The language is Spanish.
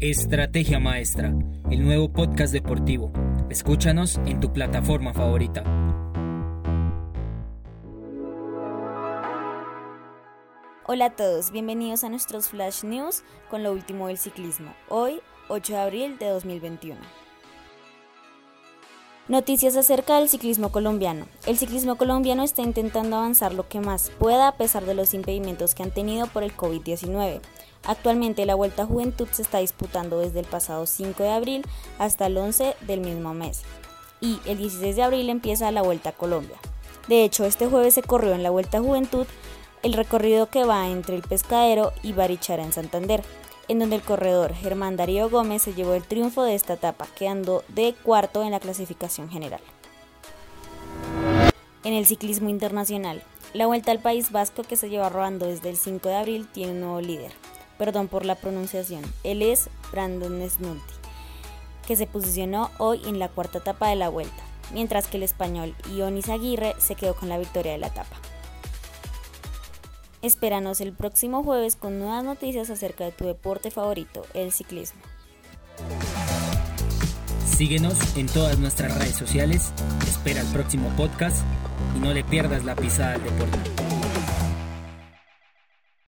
Estrategia Maestra, el nuevo podcast deportivo. Escúchanos en tu plataforma favorita. Hola a todos, bienvenidos a nuestros Flash News con lo último del ciclismo. Hoy, 8 de abril de 2021. Noticias acerca del ciclismo colombiano. El ciclismo colombiano está intentando avanzar lo que más pueda a pesar de los impedimentos que han tenido por el COVID-19. Actualmente la Vuelta a Juventud se está disputando desde el pasado 5 de abril hasta el 11 del mismo mes. Y el 16 de abril empieza la Vuelta a Colombia. De hecho, este jueves se corrió en la Vuelta a Juventud el recorrido que va entre el Pescadero y Barichara en Santander, en donde el corredor Germán Darío Gómez se llevó el triunfo de esta etapa, quedando de cuarto en la clasificación general. En el ciclismo internacional, la Vuelta al País Vasco que se lleva robando desde el 5 de abril tiene un nuevo líder, perdón por la pronunciación, él es Brandon Snulti, que se posicionó hoy en la cuarta etapa de la Vuelta, mientras que el español Ionis Aguirre se quedó con la victoria de la etapa. Espéranos el próximo jueves con nuevas noticias acerca de tu deporte favorito, el ciclismo. Síguenos en todas nuestras redes sociales, espera el próximo podcast y no le pierdas la pisada al deporte.